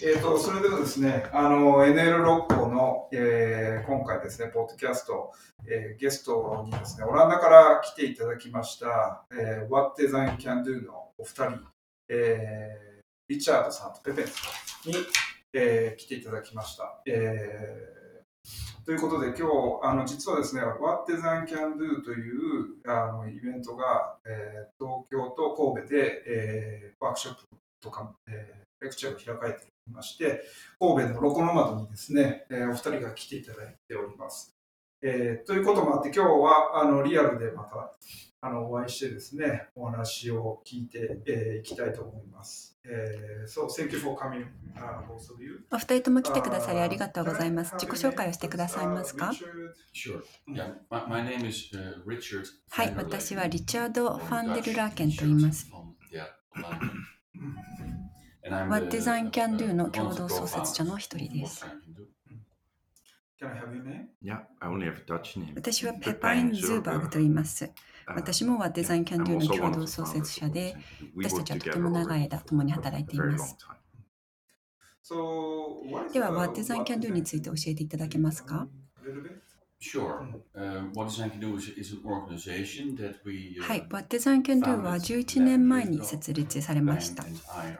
えーと、それではですね、あの NL 6個の、えー、今回ですね、ポッドキャスト、えー、ゲストにですね、オランダから来ていただきました、えー、What Design Can Do のお二人、えー、リチャードさんとペペンさんに、えー、来ていただきました。えーということで、今日、あの実はですね、What Design Can Do というあのイベントが、えー、東京と神戸で、えー、ワークショップとか、えー、レクチャーが開かれているまして、神戸のロコノマドにですね、えー、お二人が来ていただいております。えー、ということもあって、今日はあのリアルでまたあのお会いしてですね、お話を聞いてい、えー、きたいと思います。えー、そう、Thank you for coming,、uh, お二人とも来てくださりありがとうございます。自己紹介をしてくださいますか、はい、私はリチャード・ファンデル・ラーケンと言います。What Design Can Do の共同創設者の一人です。私はペパイン・ズーバーグと言います。私もはデザインキャンドゥの共同創設者で、私たちはとても長い間共に働いています。では、What Design Can Do について教えていただけますか？はい、What Design Can Do は11年前に設立されました。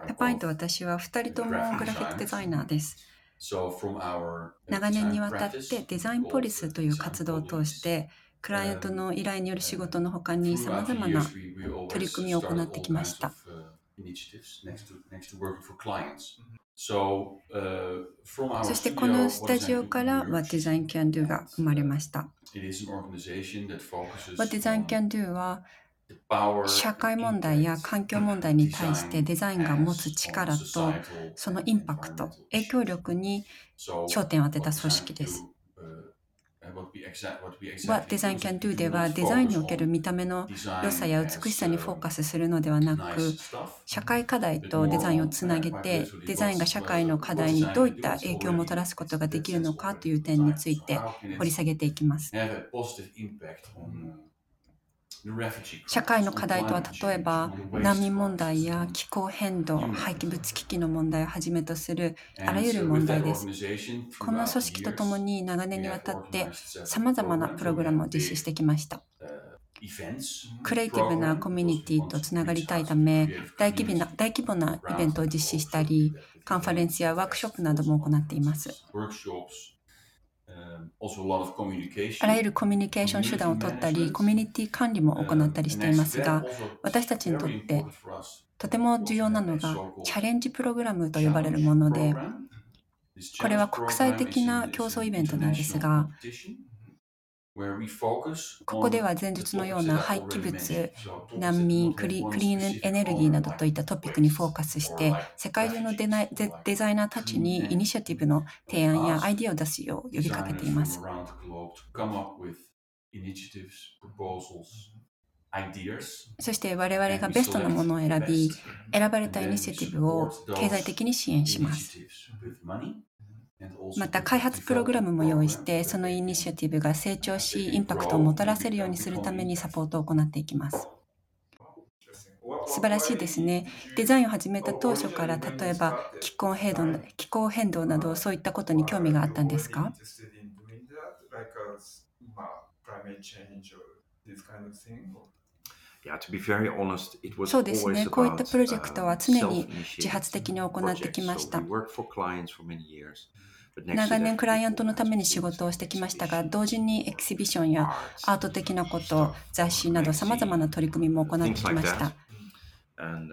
ペパインと私は2人ともグラフィックデザイナーです。長年にわたってデザインポリスという活動を通して、クライアントの依頼による仕事の他にさまざまな取り組みを行ってきました。そしてこのスタジオから What Design Can Do が生まれました。What Design Can Do は社会問題や環境問題に対してデザインが持つ力とそのインパクト、影響力に焦点を当てた組織です。What Design Can Do ではデザインにおける見た目の良さや美しさにフォーカスするのではなく社会課題とデザインをつなげてデザインが社会の課題にどういった影響をもたらすことができるのかという点について掘り下げていきます。社会の課題とは例えば難民問題や気候変動、廃棄物危機の問題をはじめとするあらゆる問題です。この組織とともに長年にわたってさまざまなプログラムを実施してきました。クリエイティブなコミュニティとつながりたいため大規模な大規模なイベントを実施したりカンファレンスやワークショップなども行っています。あらゆるコミュニケーション手段を取ったり、コミュニティ管理も行ったりしていますが、私たちにとってとても重要なのがチャレンジプログラムと呼ばれるもので、これは国際的な競争イベントなんですが、ここでは前述のような廃棄物、難民クリ、クリーンエネルギーなどといったトピックにフォーカスして、世界中のデデザイナーたちにイニシアティブの提案やアイディアを出すよう呼びかけています。そして我々がベストなものを選び、選ばれたイニシアティブを経済的に支援します。また開発プログラムも用意してそのイニシアティブが成長しインパクトをもたらせるようにするためにサポートを行っていきます。素晴らしいですね。デザインを始めた当初から例えば気候変動気候変動などそういったことに興味があったんですか？そうですね。こういったプロジェクトは常に自発的に行ってきました。長年クライアントのために仕事をしてきましたが、同時にエキシビションやアート的なこと、雑誌など様々な取り組みも行ってきました。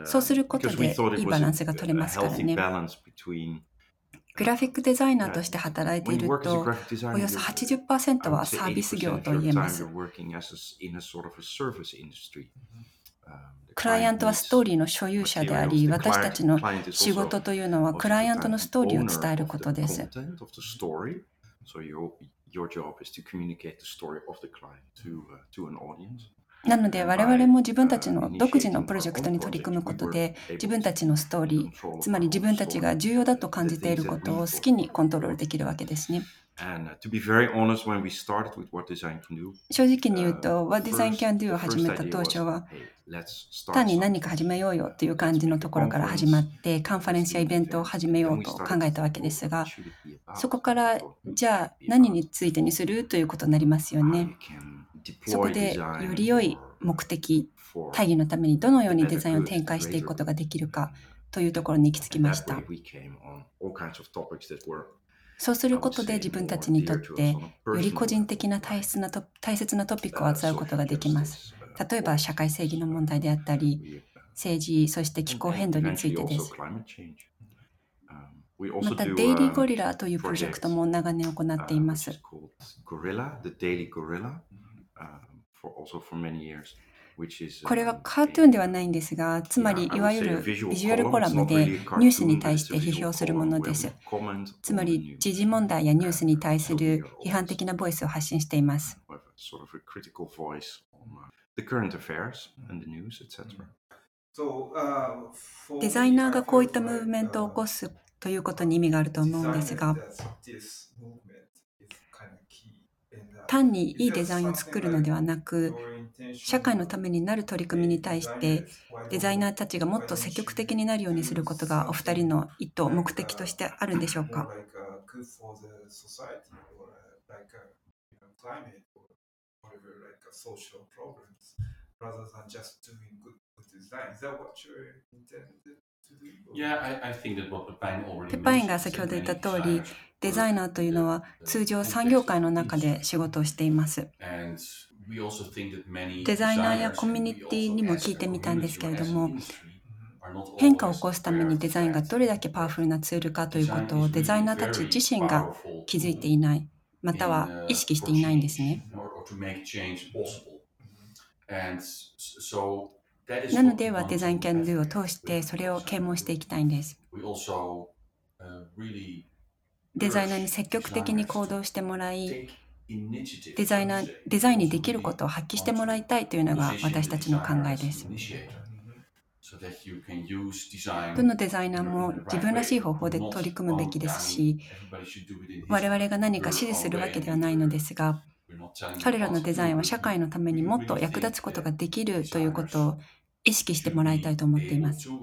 そうすることでいいバランスが取れますからね。グラフィックデザイナーとして働いていると、およそ80%はサービス業と言えます。クライアントはストーリーの所有者であり、私たちの仕事というのはクライアントのストーリーを伝えることです。なので我々も自分たちの独自のプロジェクトに取り組むことで自分たちのストーリー、つまり自分たちが重要だと感じていることを好きにコントロールできるわけですね。正直に言うと、What Design Can Do を始めた当初は、単に何か始めようよという感じのところから始まって、カンファレンスやイベントを始めようと考えたわけですが、そこからじゃあ何についてにするということになりますよね。そこでより良い目的、大義のためにどのようにデザインを展開していくことができるかというところに行き着きました。そうすることで自分たちにとってより個人的な大切な大切なトピックを扱うことができます。例えば社会正義の問題であったり、政治、そして気候変動についてです。また、デイリーゴリラというプロジェクトも長年行っています。これはカートゥーンではないんですが、つまりいわゆるビジュアルコラムでニュースに対して批評するものです。つまり時事問題やニュースに対する批判的なボイスを発信しています。デザイナーがこういったムーブメントを起こすということに意味があると思うんですが、単にいいデザインを作るのではなく、社会のためになる取り組みに対してデザイナーたちがもっと積極的になるようにすることがお二人の意図、目的としてあるんでしょうか？ペパインが先ほど言った通り、デザイナーというのは通常産業界の中で仕事をしています。デザイナーやコミュニティにも聞いてみたんですけれども、変化を起こすためにデザインがどれだけパワフルなツールかということをデザイナーたち自身が気づいていない、または意識していないんですね。なのではデザインキャンドゥを通してそれを啓蒙していきたいんです。デザイナーに積極的に行動してもらい、デザイナー、デザインにできることを発揮してもらいたいというのが私たちの考えです。どのデザイナーも自分らしい方法で取り組むべきですし、我々が何か指示するわけではないのですが、彼らのデザインは社会のためにもっと役立つことができるということを意識してもらいたいと思っています。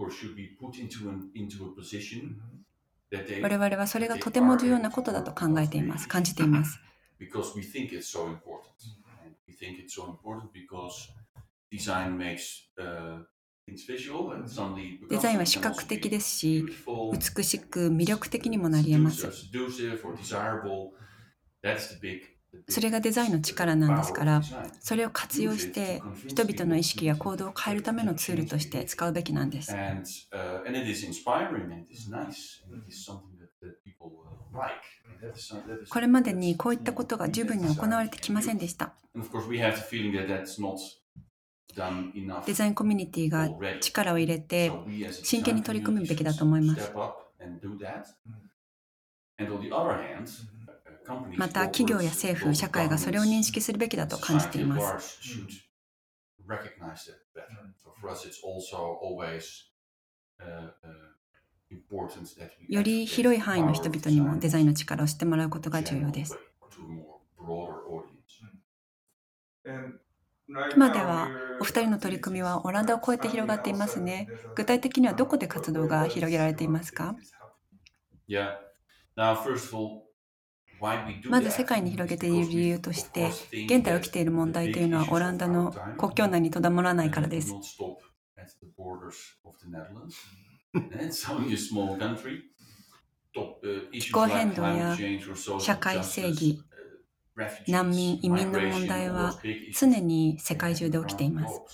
我々はそれがとても重要なことだと考えています、感じています。Because we think it's so important. And we think it's so important because design makes uh, デザインは視覚的ですし、美しく魅力的にもなり得ます。それがデザインの力なんですから、それを活用して人々の意識や行動を変えるためのツールとして使うべきなんです。これまでにこういったことが十分に行われてきませんでした。デザインコミュニティが力を入れて真剣に取り組むべきだと思います。また企業や政府、社会がそれを認識するべきだと感じています。より広い範囲の人々にもデザインの力を知ってもらうことが重要です。今ではお二人の取り組みはオランダを超えて広がっていますね。具体的にはどこで活動が広げられていますか？まず世界に広げている理由として、現在起きている問題というのはオランダの国境内にとどまらないからです。気候変動や社会正義、難民、移民の問題は常に世界中で起きています。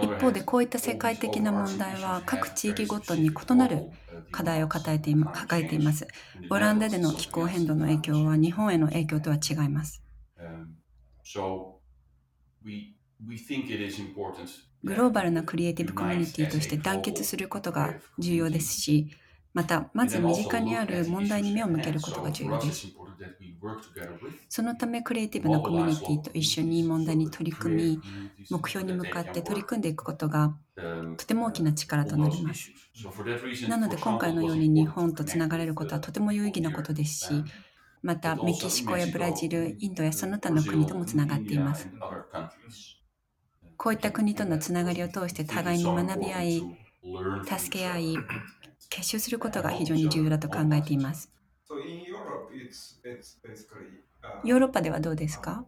一方でこういった世界的な問題は各地域ごとに異なる課題を抱えて抱えています。オランダでの気候変動の影響は日本への影響とは違います。グローバルなクリエイティブコミュニティとして団結することが重要ですし、また、まず身近にある問題に目を向けることが重要です。そのため、クリエイティブなコミュニティと一緒に問題に取り組み、目標に向かって取り組んでいくことがとても大きな力となります。なので、今回のように日本とつながれることはとても有意義なことですし、またメキシコやブラジル、インドやその他の国ともつながっています。こういった国とのつながりを通して互いに学び合い、助け合い、結集することが非常に重要だと考えています。ヨーロッパではどうですか？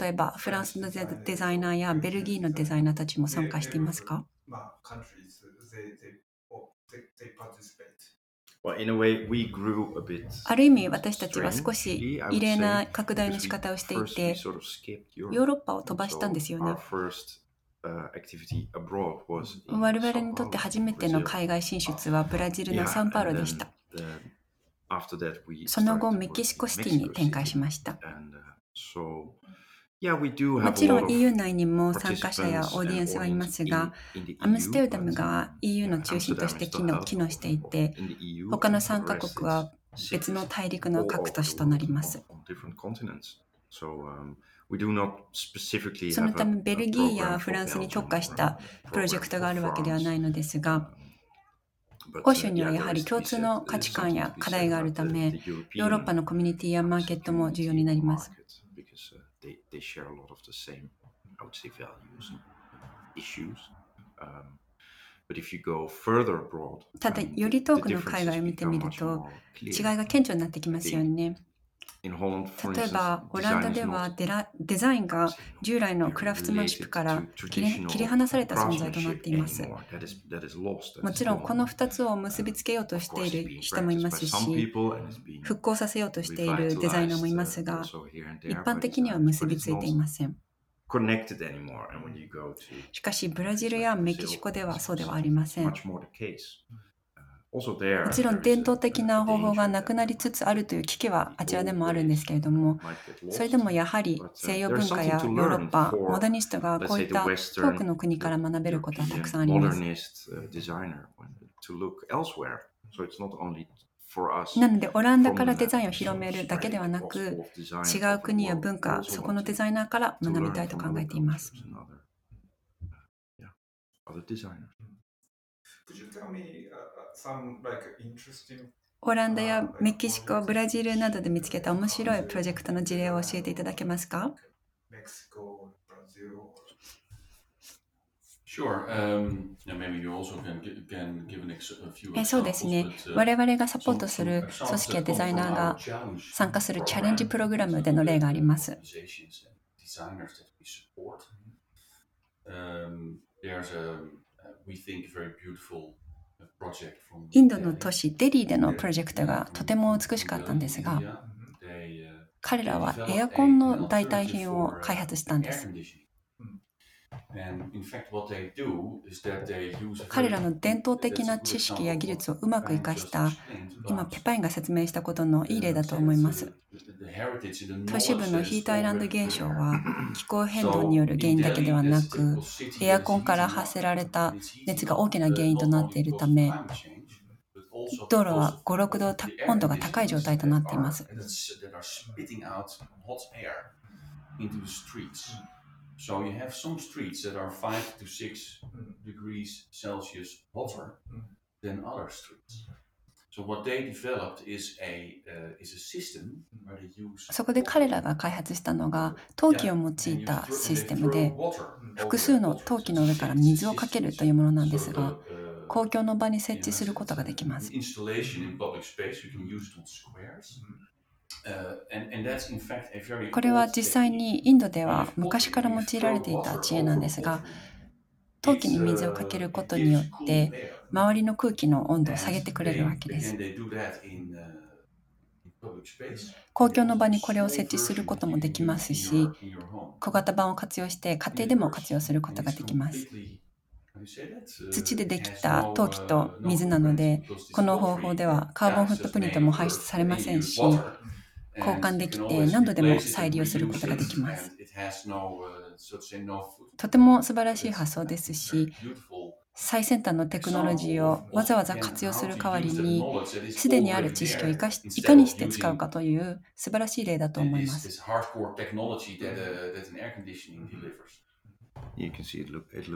例えば、フランスのデザイナーやベルギーのデザイナーたちも参加していますか？ある意味私たちは少し異例な拡大の仕方をしていて、ヨーロッパを飛ばしたんですよね。我々にとって初めての海外進出はブラジルのサンパウロでした。その後、メキシコシティに展開しました。もちろん EU 内にも参加者やオーディエンスはいますが、アムステルダムが EU の中心として機能機能していて、他の3カ国は別の大陸の各都市となります。そのためベルギーやフランスに特化したプロジェクトがあるわけではないのですが、欧州にはやはり共通の価値観や課題があるため、ヨーロッパのコミュニティやマーケットも重要になります。Um, ただ、より遠くの海外を見てみると、違いが顕著になってきますよね。例えば、オランダではデラデザインが従来のクラフトマンシップから切り離された存在となっています。もちろん、この2つを結びつけようとしている人もいますし、復興させようとしているデザイナーもいますが、一般的には結びついていません。しかし、ブラジルやメキシコではそうではありません。もちろん伝統的な方法がなくなりつつあるという危機はあちらでもあるんですけれども、それでもやはり西洋文化やヨーロッパ、モダニストがこういった遠くの国から学べることはたくさんあります。なので、オランダからデザインを広めるだけではなく、違う国や文化、そこのデザイナーから学びたいと考えています。オランダやメキシコ、ブラジルなどで見つけた面白いプロジェクトの事例を教えていただけますか？そうですね。我々がサポートする組織やデザイナーが参加するチャレンジプログラムでの例があります。インドの都市デリーでのプロジェクトがとても美しかったんですが、彼らはエアコンの代替品を開発したんです。彼らの伝統的な知識や技術をうまく生かした今ペパインが説明したことのいい例だと思います。都市部のヒートアイランド現象は気候変動による原因だけではなくエアコンから発せられた熱が大きな原因となっているため道路は5、6度温度が高い状態となっています。So you have some streets that are 5 to 6 degrees Celsius hotter than other streets. So what they developed is a, uh, is a system where they use そこで彼らが開発したのが陶器を用いたシステムで複数の陶器の上から水をかけるというものなんですが公共の場に設置することができます。これは実際にインドでは昔から用いられていた知恵なんですが、陶器に水をかけることによって周りの空気の温度を下げてくれるわけです。公共の場にこれを設置することもできますし、小型版を活用して家庭でも活用することができます。土でできた陶器と水なので、この方法ではカーボンフットプリントも排出されませんし、交換できて何度でも再利用することができます。とても素晴らしい発想ですし、最先端のテクノロジーをわざわざ活用する代わりに、すでにある知識をいかしいかにして使うかという素晴らしい例だと思います。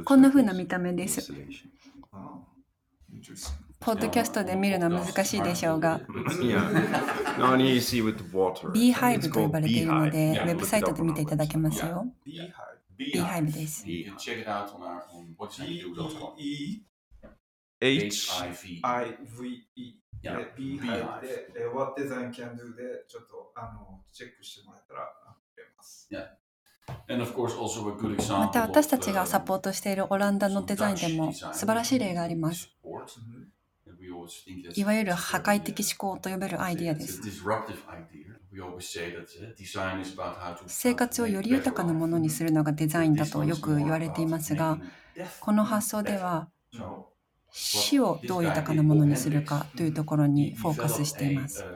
こんな風な見た目です。ポッドキャストで見るのは難しいでしょうが、Beehive と呼ばれているので、ウェブサイトで見ていただけますよ。Beehive. です。H-I-V-E。Beehive. で、What Design Can Do でちょっとあのチェックしてもらえたらくれます。また私たちがサポートしているオランダのデザインでも素晴らしい例があります。いわゆる破壊的思考と呼べるアイディアです。生活をより豊かなものにするのがデザインだとよく言われていますが、この発想では死をどう豊かなものにするかというところにフォーカスしています。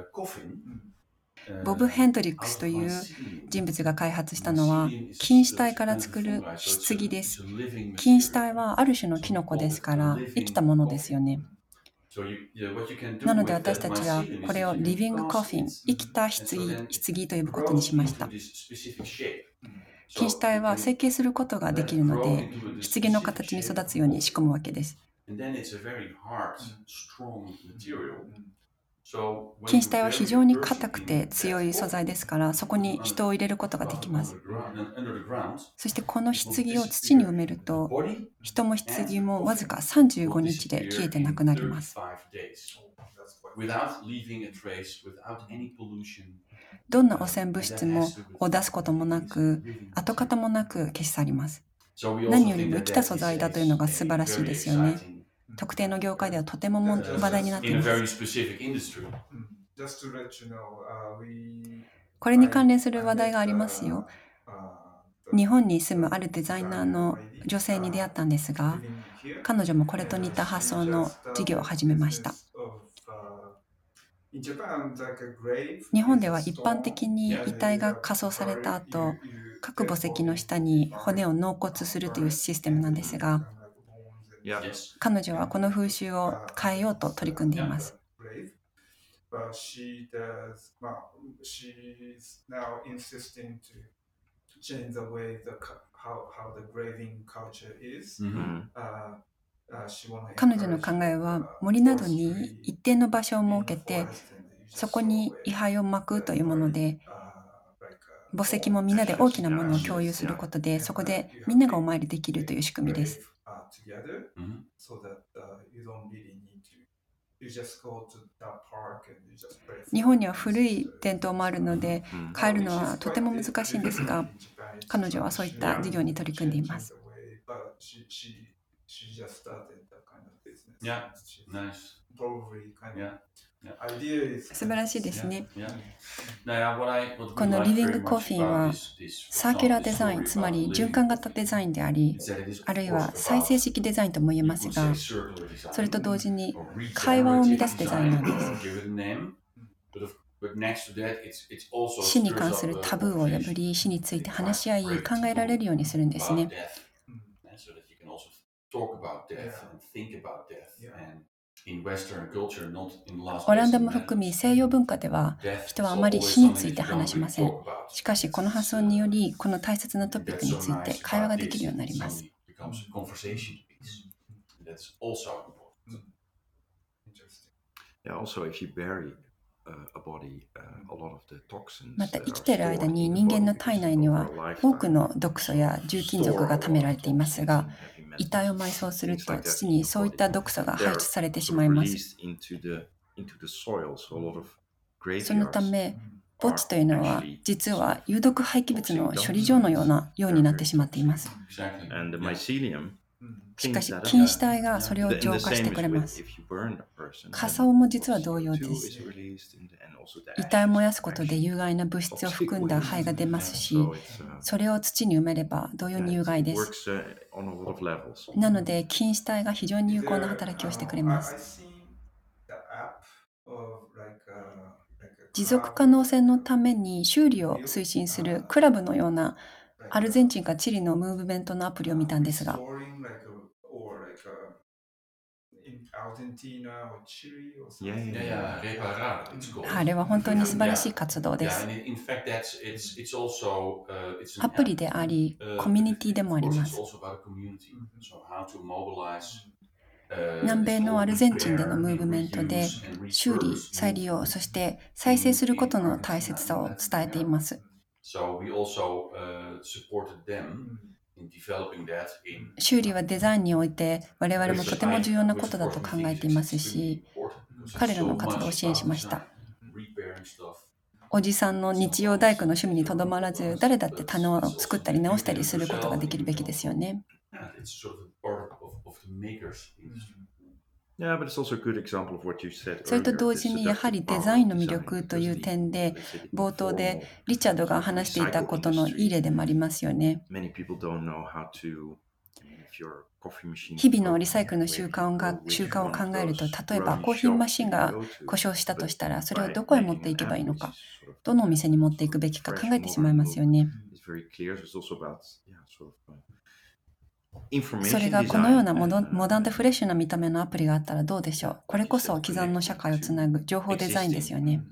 ボブ・ヘンドリックスという人物が開発したのは菌糸体から作る棺です。菌糸体はある種のキノコですから生きたものですよね。なので私たちはこれをリビングコフィン、生きた棺、棺と呼ぶことにしました。菌糸体は成形することができるので、棺の形に育つように仕込むわけです。菌糸体は非常に硬くて強い素材ですから、そこに人を入れることができます。そしてこの棺を土に埋めると、人も棺もわずか35日で消えてなくなります。どんな汚染物質もを出すこともなく、跡形もなく消し去ります。何よりも生きた素材だというのが素晴らしいですよね。特定の業界ではとても話題になっています。これに関連する話題がありますよ。日本に住むあるデザイナーの女性に出会ったんですが、彼女もこれと似た発想の事業を始めました。日本では一般的に遺体が火葬された後、各墓石の下に骨を納骨するというシステムなんですが、彼女はこの風習を変えようと取り組んでいます。彼女の考えは森などに一定の場所を設けてそこに位牌を巻くというもので墓石もみんなで大きなものを共有することでそこでみんながお参りできるという仕組みです。Together mm-hmm. so that uh, you don't really need to 日本には古い伝統もあるので変えるのはとても難しいんですが彼女はそういった事業に取り組んでいます。Yeah, nice. Probably kind of 素晴らしいですね。このリビングコフィンはサーキュラーデザイン、つまり循環型デザインであり、あるいは再生式デザインとも言えますが、それと同時に会話を生み出すデザインなんです。死に関するタブーを破り、死について話し合い、考えられるようにするんですね。オランダも含み西洋文化では人はあまり死について話しません。しかしこの発想によりこの大切なトピックについて会話ができるようになります。また生きている間に人間の体内には多くの毒素や重金属が貯められていますが遺体を埋葬すると土にそういった毒素が排出されてしまいます。そのため墓地というのは実は有毒廃棄物の処理場のようなようになってしまっています。しかし、菌糸体がそれを浄化してくれます。火葬も実は同様です。遺体を燃やすことで有害な物質を含んだ灰が出ますし、それを土に埋めれば同様に有害です。なので、菌糸体が非常に有効な働きをしてくれます。持続可能性のために修理を推進するクラブのようなアルゼンチンかチリのムーブメントのアプリを見たんですが、あれは本当に素晴らしい活動です。アプリであり、コミュニティでもあります。南米のアルゼンチンでのムーブメントで修理、再利用、そして再生することの大切さを伝えています。修理はデザインにおいて我々もとても重要なことだと考えていますし、彼らの活動を支援しました。おじさんの日曜大工の趣味にとどまらず、誰だって棚を作ったり直したりすることができるべきですよね。それと同時にやはりデザインの魅力という点で冒頭でリチャードが話していたことのいい例でもありますよね。日々のリサイクルの習慣が習慣を考えると例えばコーヒーマシンが故障したとしたらそれをどこへ持っていけばいいのかどのお店に持っていくべきか考えてしまいますよね。それがこのようなモモダンでフレッシュな見た目のアプリがあったらどうでしょう？これこそ既存の社会をつなぐ情報デザインですよね。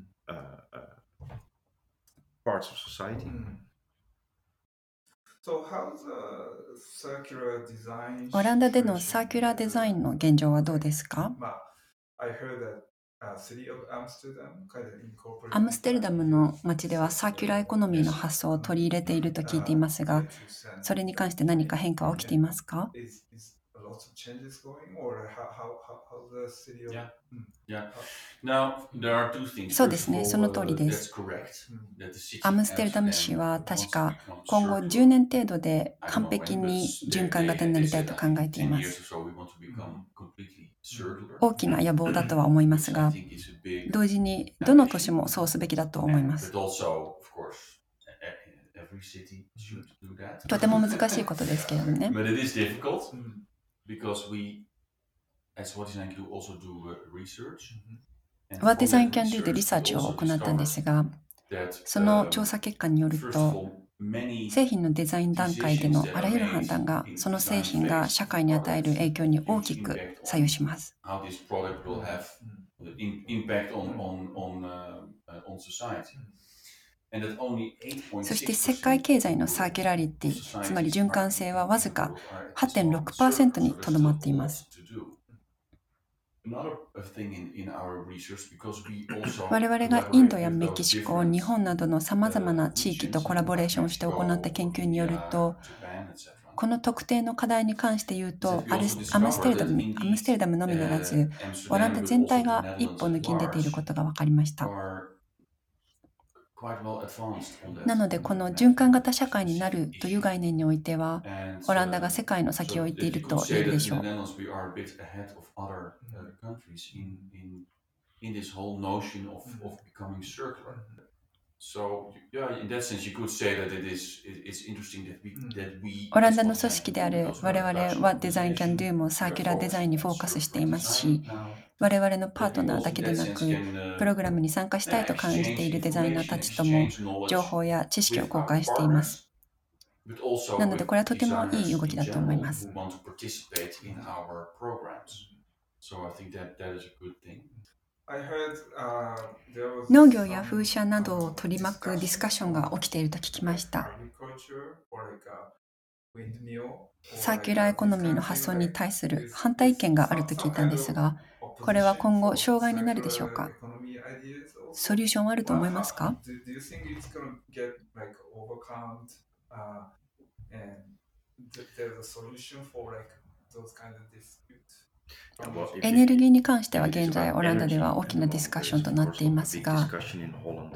オランダでのサーキュラーデザインの現状はどうですか？アムステルダムの街ではサーキュラーエコノミーの発想を取り入れていると聞いていますが、それに関して何か変化は起きていますか？そうですね、その通りです。アムステルダム市は確か今後10年程度で完璧に循環型になりたいと考えています。大きな野望だとは思いますが、同時にどの都市もそうすべきだと思います。とても難しいことですけれどね。What Design Can Do でリサーチを行ったんですが、その調査結果によると、製品のデザイン段階でのあらゆる判断が、その製品が社会に与える影響に大きく左右します。そして世界経済のサーキュラリティ、つまり循環性はわずか8.6%にとどまっています。我々がインドやメキシコ、日本などのさまざまな地域とコラボレーションして行った研究によると、この特定の課題に関して言うと、アムステルダムアムステルダムのみならず、オランダ全体が一歩抜きに出ていることが分かりました。なので、この循環型社会になるという概念においては、オランダが世界の先を行っていると言えるでしょう。オランダの組織である我々はデザイン Can Do もサーキュラーデザインにフォーカスしていますし、我々のパートナーだけでなく、プログラムに参加したいと感じているデザイナーたちとも情報や知識を公開しています。なので、これはとてもいい動きだと思います。農業や風車などを取り巻くディスカッションが起きていると聞きました。サーキュラーエコノミーの発想に対する反対意見があると聞いたんですが、これは今後、障害になるでしょうか？ソリューションはあると思いますか？エネルギーに関しては現在オランダでは大きなディスカッションとなっていますが、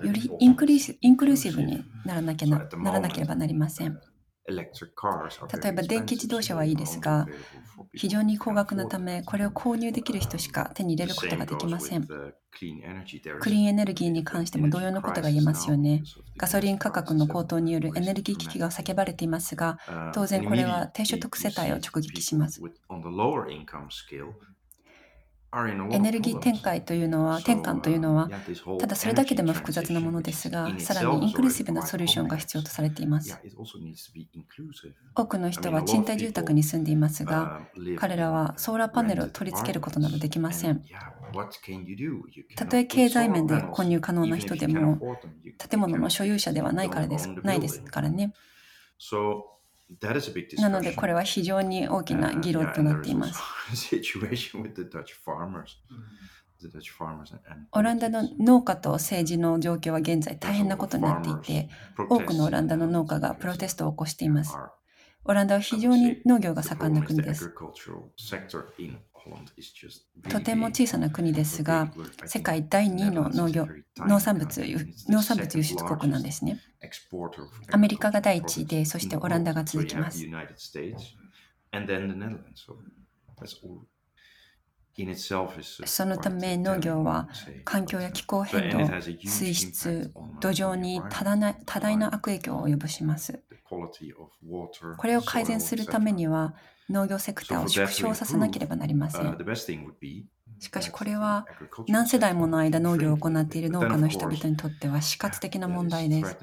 よりインクルーシブにならなけならなければなりません。例えば電気自動車はいいですが、非常に高額なため、これを購入できる人しか手に入れることができません。クリーンエネルギーに関しても同様のことが言えますよね。ガソリン価格の高騰によるエネルギー危機が叫ばれていますが、当然これは低所得世帯を直撃します。エネルギー展開というのは、転換というのは、ただそれだけでも複雑なものですが、さらにインクルーシブなソリューションが必要とされています。多くの人は賃貸住宅に住んでいますが、彼らはソーラーパネルを取り付けることなどできません。たとえ経済面で購入可能な人でも、建物の所有者ではないからですないですからね。なので、これは非常に大きな議論となっています。オランダの農家と政治の状況は現在大変なことになっていて、多くのオランダの農家がプロテストを起こしています。オランダは非常に農業が盛んな国です。とても小さな国ですが、世界第2位の農業農産物農産物輸出国なんですね。アメリカが第1位で、そしてオランダが続きます。そのため農業は環境や気候変動、水質、土壌に多大な悪影響を及ぼします。これを改善するためには農業セクターを縮小させなければなりません。しかしこれは何世代もの間農業を行っている農家の人々にとっては死活的な問題です。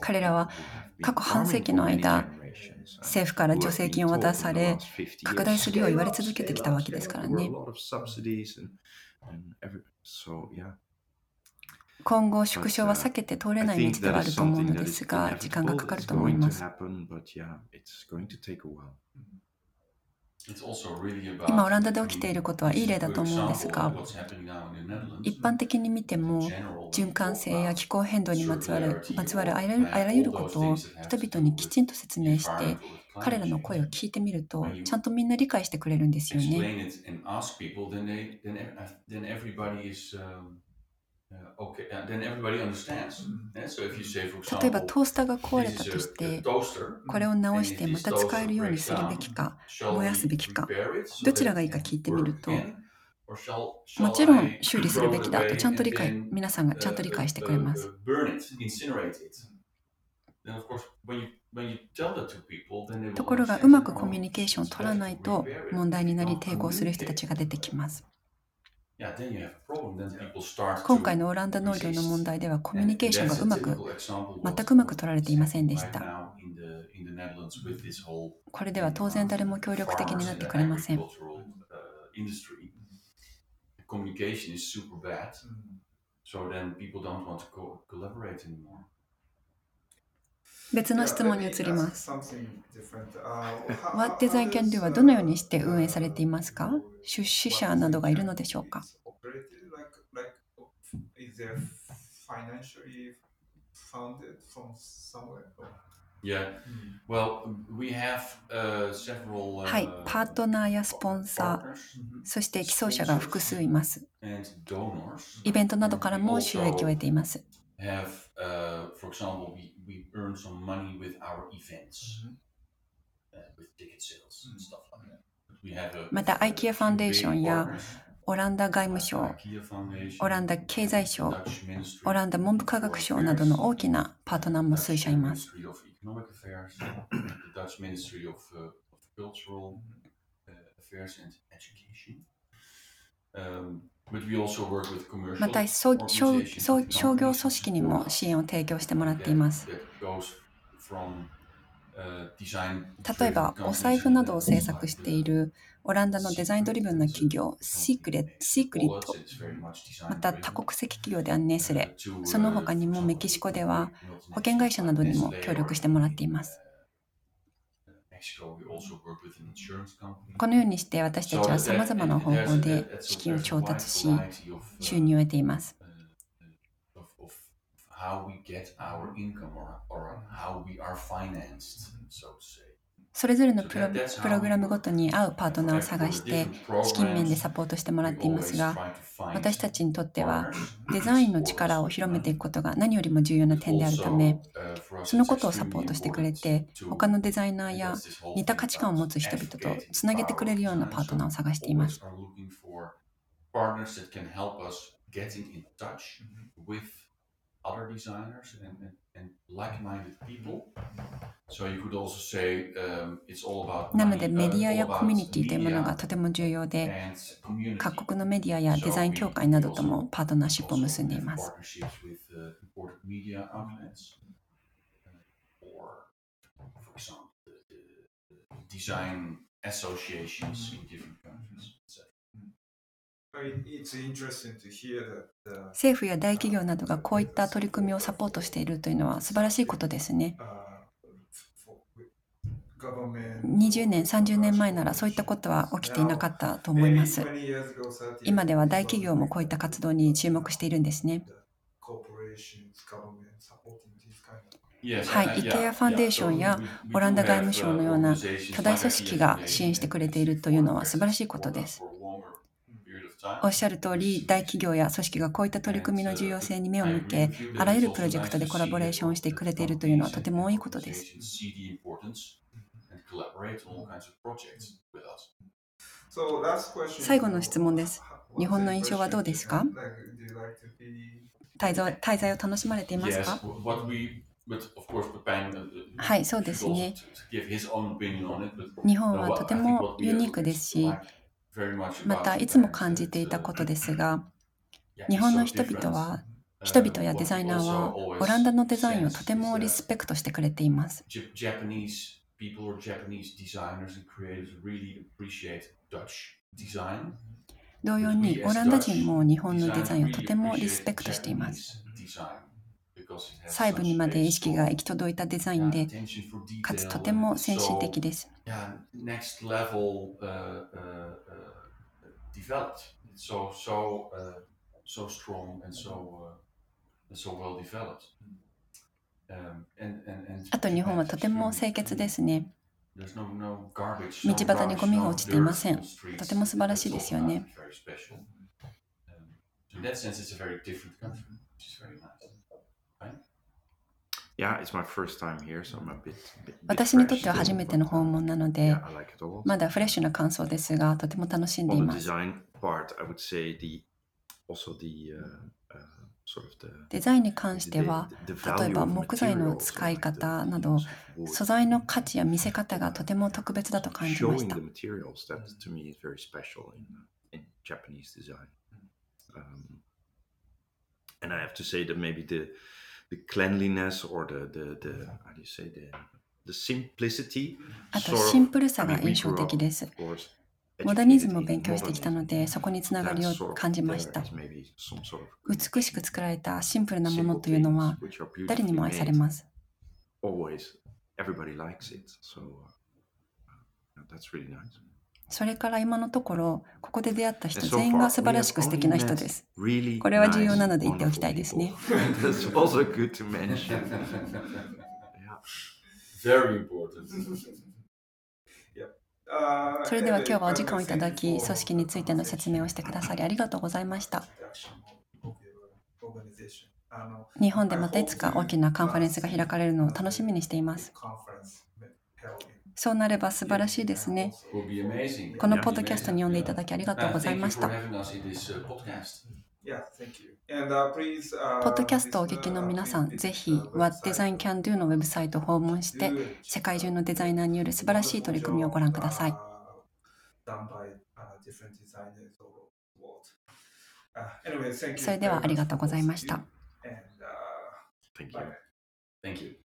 彼らは過去半世紀の間、政府から助成金を渡され、拡大するよう言われ続けてきたわけですからね。今後、縮小は避けて通れない道ではあると思うのですが、時間がかかると思います。今、オランダで起きていることはいい例だと思うんですが、一般的に見ても、循環性や気候変動にまつわるまつわるあらゆることを人々にきちんと説明して、彼らの声を聞いてみると、ちゃんとみんな理解してくれるんですよね。例えばトースターが壊れたとして、これを直してまた使えるようにするべきか、燃やすべきか、どちらがいいか聞いてみると、もちろん修理するべきだとちゃんと理解、皆さんがちゃんと理解してくれます。ところがうまくコミュニケーションを取らないと問題になり抵抗する人たちが出てきます。今回のオランダ農業の問題ではコミュニケーションがうまく、全くうまく取られていませんでした。これでは当然誰も協力的になってくれません。別の質問に移ります。What Design Can Do はどのようにして運営されていますか？出資者などがいるのでしょうか？はい、パートナーやスポンサー、そして寄贈者が複数います。イベントなどからも収益を得ています。Have, uh, for example, we, we earn some money with our events, uh, with ticket sales and stuff like that. また IKEA ファンデーションやオランダ外務省、オランダ経済省、オランダ文部科学省などの大きなパートナーも数社います。また商業組織にも支援を提供してもらっています。例えば、お財布などを制作しているオランダのデザインドリブンの企業、シークレシークリット、また多国籍企業ではネスレ、その他にもメキシコでは保険会社などにも協力してもらっています。このようにして私たちはさまざまな方法で資金を調達し、収入を得ています。それぞれのプロプログラムごとに合うパートナーを探して資金面でサポートしてもらっていますが私たちにとってはデザインの力を広めていくことが何よりも重要な点であるためそのことをサポートしてくれて他のデザイナーや似た価値観を持つ人々とつなげてくれるようなパートナーを探しています。Other designers and, and, and like-minded people. So you could also say um, it's all about なのでメディアやコミュニティというものがとても重要で各国のメディアやデザイン協会などともパートナーシップを結んでいます。Design associations in different countries. 政府や大企業などがこういった取り組みをサポートしているというのは素晴らしいことですね。20年、30年前ならそういったことは起きていなかったと思います。今では大企業もこういった活動に注目しているんですね。はい、イケアファンデーションやオランダ外務省のような巨大組織が支援してくれているというのは素晴らしいことです。おっしゃる通り、大企業や組織がこういった取り組みの重要性に目を向け、あらゆるプロジェクトでコラボレーションをしてくれているというのはとても多いことです。最後の質問です。日本の印象はどうですか？滞在滞在を楽しまれていますか？はい、そうですね。日本はとてもユニークですし、またいつも感じていたことですが、日本の人々は、人々やデザイナーはオランダのデザインをとてもリスペクトしてくれています。同様にオランダ人も日本のデザインをとてもリスペクトしています。細部にまで意識が行き届いたデザインで、かつとても先進的です。あと日本はとても清潔ですね。道端にゴミが落ちていません。とても素晴らしいですよね。私にとっては初めての訪問なので、まだフレッシュな感想ですが、とても楽しんでいます。デザインに関しては、例えば木材の使い方など、素材の価値や見せ方がとても特別だと感じました。And I have to say that maybe the the cleanliness or the the the how do you say the the simplicity あとシンプルさが印象的です。モダニズムを勉強してきたので、そこにつながりを感じました。美しく作られたシンプルなものというのは、誰にも愛されます。それから今のところ、ここで出会った人全員が素晴らしく素敵な人です。これは重要なので言っておきたいですね。それでは今日はお時間をいただき、組織についての説明をしてくださりありがとうございました。日本でまたいつか大きなカンファレンスが開かれるのを楽しみにしています。そうなれば素晴らしいですね。このポッドキャストに呼んでいただきありがとうございました。ポッドキャストをお聞きの皆さん、ぜひ What Design Can Do のウェブサイトを訪問して、世界中のデザイナーによる素晴らしい取り組みをご覧ください。それではありがとうございました。Thank you.